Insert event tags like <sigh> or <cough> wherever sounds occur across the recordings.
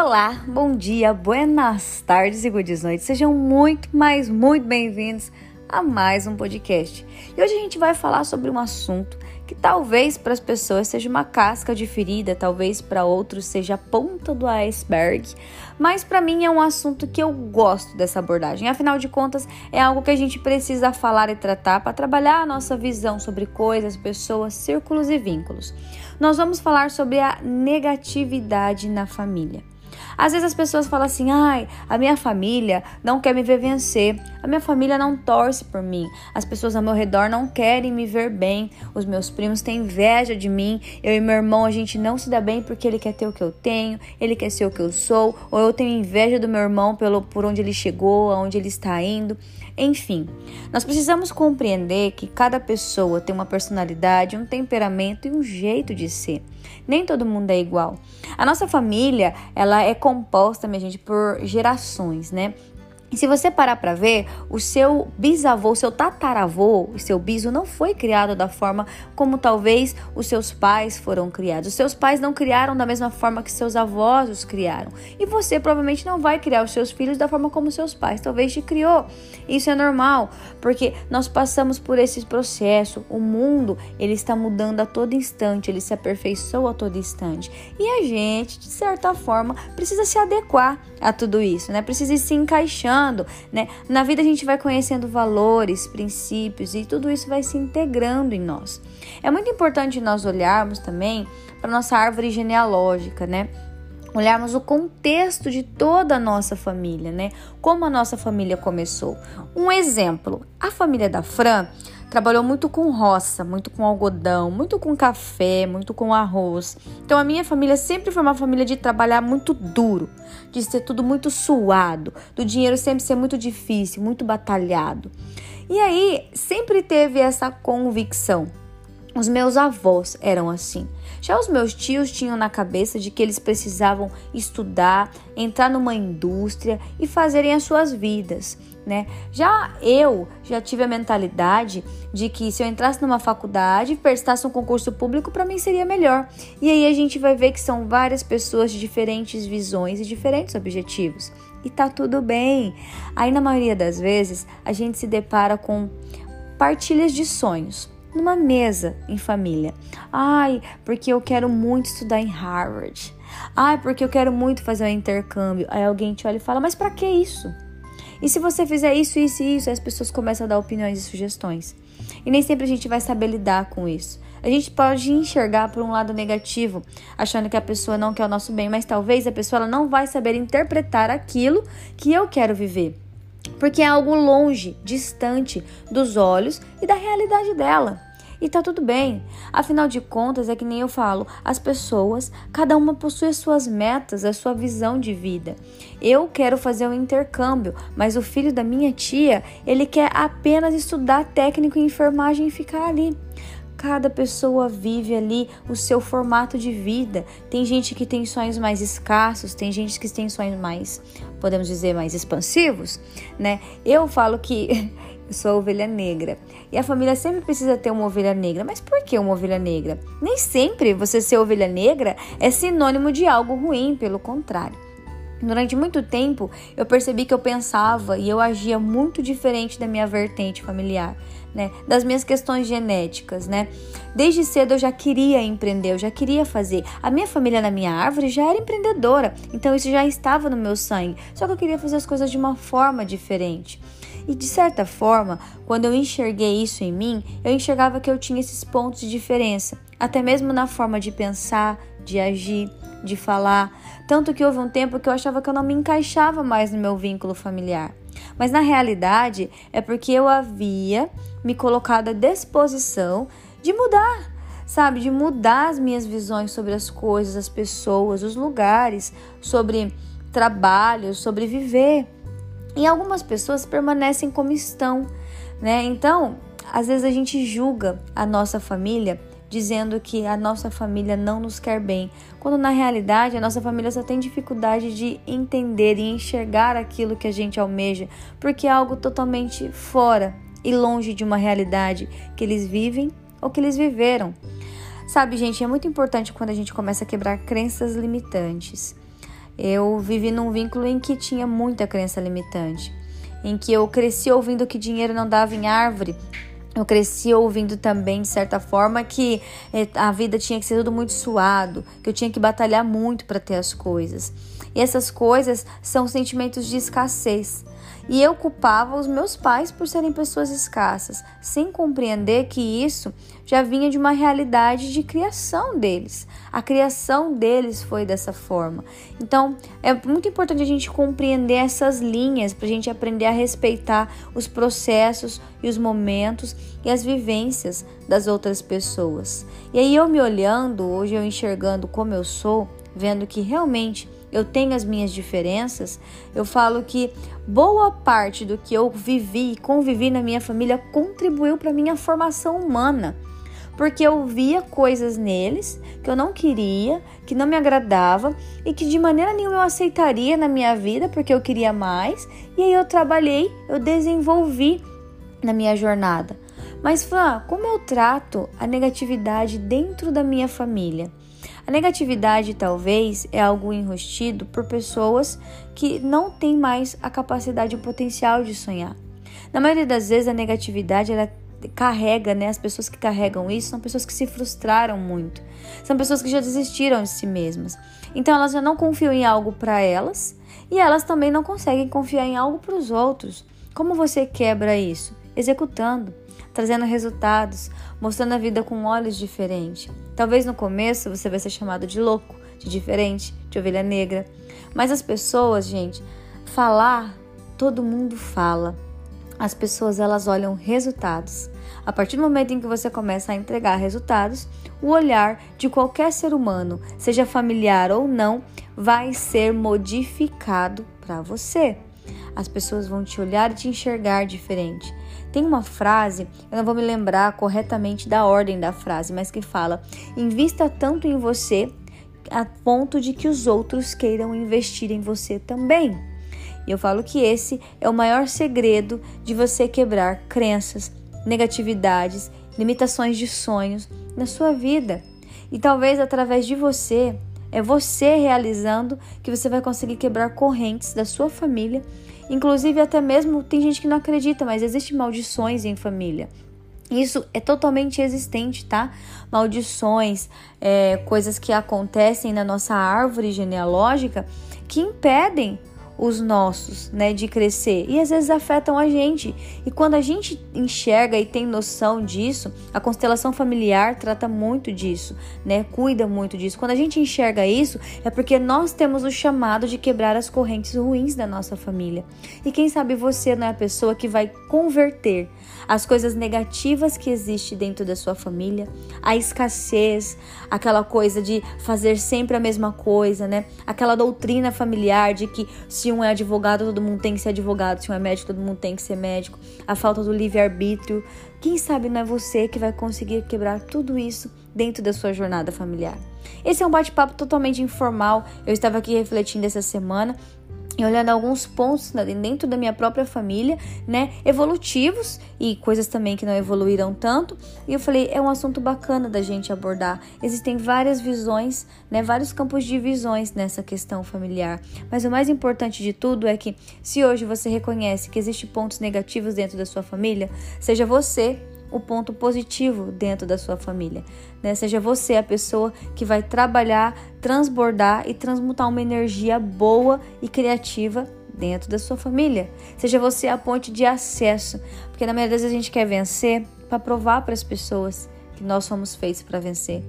Olá, bom dia, buenas tardes e good noites. Sejam muito, mais muito bem-vindos a mais um podcast. E hoje a gente vai falar sobre um assunto que talvez para as pessoas seja uma casca de ferida, talvez para outros seja a ponta do iceberg, mas para mim é um assunto que eu gosto dessa abordagem. Afinal de contas, é algo que a gente precisa falar e tratar para trabalhar a nossa visão sobre coisas, pessoas, círculos e vínculos. Nós vamos falar sobre a negatividade na família. Às vezes as pessoas falam assim: ai, a minha família não quer me ver vencer, a minha família não torce por mim, as pessoas ao meu redor não querem me ver bem, os meus primos têm inveja de mim, eu e meu irmão a gente não se dá bem porque ele quer ter o que eu tenho, ele quer ser o que eu sou, ou eu tenho inveja do meu irmão pelo por onde ele chegou, aonde ele está indo. Enfim, nós precisamos compreender que cada pessoa tem uma personalidade, um temperamento e um jeito de ser. Nem todo mundo é igual. A nossa família, ela é composta, minha gente, por gerações, né? Se você parar para ver, o seu bisavô, o seu tataravô, o seu biso não foi criado da forma como talvez os seus pais foram criados. Os seus pais não criaram da mesma forma que seus avós os criaram. E você provavelmente não vai criar os seus filhos da forma como seus pais talvez te criou. Isso é normal, porque nós passamos por esse processo. O mundo, ele está mudando a todo instante, ele se aperfeiçoa a todo instante. E a gente, de certa forma, precisa se adequar a tudo isso, né? Precisa ir se encaixando né? Na vida a gente vai conhecendo valores, princípios e tudo isso vai se integrando em nós. É muito importante nós olharmos também para nossa árvore genealógica, né? olharmos o contexto de toda a nossa família, né? Como a nossa família começou. Um exemplo: a família da Fran trabalhou muito com roça, muito com algodão, muito com café, muito com arroz. Então a minha família sempre foi uma família de trabalhar muito duro, de ser tudo muito suado, do dinheiro sempre ser muito difícil, muito batalhado. E aí sempre teve essa convicção os meus avós eram assim. Já os meus tios tinham na cabeça de que eles precisavam estudar, entrar numa indústria e fazerem as suas vidas, né? Já eu já tive a mentalidade de que se eu entrasse numa faculdade prestasse um concurso público, para mim seria melhor. E aí a gente vai ver que são várias pessoas de diferentes visões e diferentes objetivos. E tá tudo bem. Aí na maioria das vezes a gente se depara com partilhas de sonhos numa mesa em família. Ai, porque eu quero muito estudar em Harvard. Ai, porque eu quero muito fazer um intercâmbio. Aí alguém te olha e fala: "Mas para que isso?" E se você fizer isso, isso e isso, as pessoas começam a dar opiniões e sugestões. E nem sempre a gente vai saber lidar com isso. A gente pode enxergar por um lado negativo, achando que a pessoa não quer o nosso bem, mas talvez a pessoa ela não vai saber interpretar aquilo que eu quero viver porque é algo longe, distante dos olhos e da realidade dela. E tá tudo bem. Afinal de contas, é que nem eu falo, as pessoas, cada uma possui as suas metas, a sua visão de vida. Eu quero fazer um intercâmbio, mas o filho da minha tia, ele quer apenas estudar técnico em enfermagem e ficar ali. Cada pessoa vive ali o seu formato de vida. Tem gente que tem sonhos mais escassos, tem gente que tem sonhos mais, podemos dizer, mais expansivos, né? Eu falo que <laughs> eu sou ovelha negra. E a família sempre precisa ter uma ovelha negra. Mas por que uma ovelha negra? Nem sempre você ser ovelha negra é sinônimo de algo ruim, pelo contrário. Durante muito tempo, eu percebi que eu pensava e eu agia muito diferente da minha vertente familiar né? Das minhas questões genéticas, né? Desde cedo eu já queria empreender, eu já queria fazer. A minha família na minha árvore já era empreendedora, então isso já estava no meu sangue. Só que eu queria fazer as coisas de uma forma diferente. E de certa forma, quando eu enxerguei isso em mim, eu enxergava que eu tinha esses pontos de diferença, até mesmo na forma de pensar, de agir, de falar. Tanto que houve um tempo que eu achava que eu não me encaixava mais no meu vínculo familiar. Mas na realidade é porque eu havia me colocado à disposição de mudar, sabe? De mudar as minhas visões sobre as coisas, as pessoas, os lugares, sobre trabalho, sobre viver. E algumas pessoas permanecem como estão, né? Então, às vezes a gente julga a nossa família dizendo que a nossa família não nos quer bem, quando na realidade a nossa família só tem dificuldade de entender e enxergar aquilo que a gente almeja, porque é algo totalmente fora e longe de uma realidade que eles vivem ou que eles viveram. Sabe, gente, é muito importante quando a gente começa a quebrar crenças limitantes. eu vivi num vínculo em que tinha muita crença limitante, em que eu cresci ouvindo que dinheiro não dava em árvore. Eu cresci ouvindo também, de certa forma, que eh, a vida tinha que ser tudo muito suado, que eu tinha que batalhar muito para ter as coisas. E essas coisas são sentimentos de escassez. E eu culpava os meus pais por serem pessoas escassas, sem compreender que isso já vinha de uma realidade de criação deles. A criação deles foi dessa forma. Então, é muito importante a gente compreender essas linhas para a gente aprender a respeitar os processos e os momentos e as vivências das outras pessoas. E aí eu me olhando, hoje eu enxergando como eu sou, vendo que realmente eu tenho as minhas diferenças, eu falo que boa parte do que eu vivi e convivi na minha família contribuiu para minha formação humana. Porque eu via coisas neles que eu não queria, que não me agradava e que de maneira nenhuma eu aceitaria na minha vida porque eu queria mais. E aí eu trabalhei, eu desenvolvi na minha jornada. Mas, Fran, como eu trato a negatividade dentro da minha família? A negatividade, talvez, é algo enrustido por pessoas que não têm mais a capacidade e o potencial de sonhar. Na maioria das vezes, a negatividade ela carrega, né? As pessoas que carregam isso são pessoas que se frustraram muito. São pessoas que já desistiram de si mesmas. Então elas já não confiam em algo para elas e elas também não conseguem confiar em algo para os outros. Como você quebra isso? Executando trazendo resultados, mostrando a vida com olhos diferentes. Talvez no começo você vai ser chamado de louco, de diferente, de ovelha negra. Mas as pessoas, gente, falar, todo mundo fala. As pessoas elas olham resultados. A partir do momento em que você começa a entregar resultados, o olhar de qualquer ser humano, seja familiar ou não, vai ser modificado para você. As pessoas vão te olhar e te enxergar diferente. Tem uma frase, eu não vou me lembrar corretamente da ordem da frase, mas que fala: invista tanto em você a ponto de que os outros queiram investir em você também. E eu falo que esse é o maior segredo de você quebrar crenças, negatividades, limitações de sonhos na sua vida. E talvez através de você, é você realizando que você vai conseguir quebrar correntes da sua família Inclusive, até mesmo tem gente que não acredita, mas existe maldições em família. Isso é totalmente existente, tá? Maldições, é, coisas que acontecem na nossa árvore genealógica que impedem os nossos, né, de crescer e às vezes afetam a gente. E quando a gente enxerga e tem noção disso, a constelação familiar trata muito disso, né? Cuida muito disso. Quando a gente enxerga isso, é porque nós temos o chamado de quebrar as correntes ruins da nossa família. E quem sabe você não é a pessoa que vai converter as coisas negativas que existem dentro da sua família, a escassez, aquela coisa de fazer sempre a mesma coisa, né? Aquela doutrina familiar de que se se um é advogado, todo mundo tem que ser advogado. Se um é médico, todo mundo tem que ser médico. A falta do livre-arbítrio. Quem sabe não é você que vai conseguir quebrar tudo isso dentro da sua jornada familiar. Esse é um bate-papo totalmente informal. Eu estava aqui refletindo essa semana e olhando alguns pontos dentro da minha própria família, né, evolutivos e coisas também que não evoluíram tanto. E eu falei, é um assunto bacana da gente abordar. Existem várias visões, né, vários campos de visões nessa questão familiar. Mas o mais importante de tudo é que se hoje você reconhece que existem pontos negativos dentro da sua família, seja você o ponto positivo dentro da sua família. Né? Seja você a pessoa que vai trabalhar, transbordar e transmutar uma energia boa e criativa dentro da sua família. Seja você a ponte de acesso, porque na maioria das vezes a gente quer vencer para provar para as pessoas que nós somos feitos para vencer.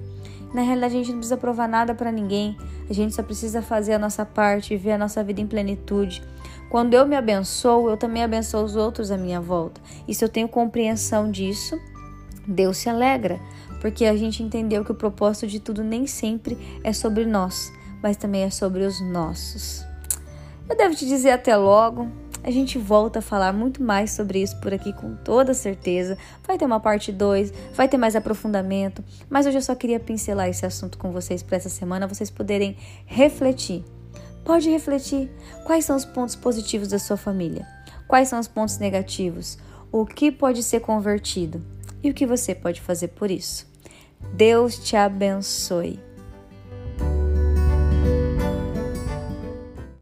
Na realidade, a gente não precisa provar nada para ninguém, a gente só precisa fazer a nossa parte, ver a nossa vida em plenitude. Quando eu me abençoo, eu também abençoo os outros à minha volta. E se eu tenho compreensão disso, Deus se alegra, porque a gente entendeu que o propósito de tudo nem sempre é sobre nós, mas também é sobre os nossos. Eu devo te dizer até logo. A gente volta a falar muito mais sobre isso por aqui com toda certeza. Vai ter uma parte 2, vai ter mais aprofundamento, mas hoje eu só queria pincelar esse assunto com vocês para essa semana, vocês poderem refletir. Pode refletir quais são os pontos positivos da sua família, quais são os pontos negativos, o que pode ser convertido e o que você pode fazer por isso. Deus te abençoe.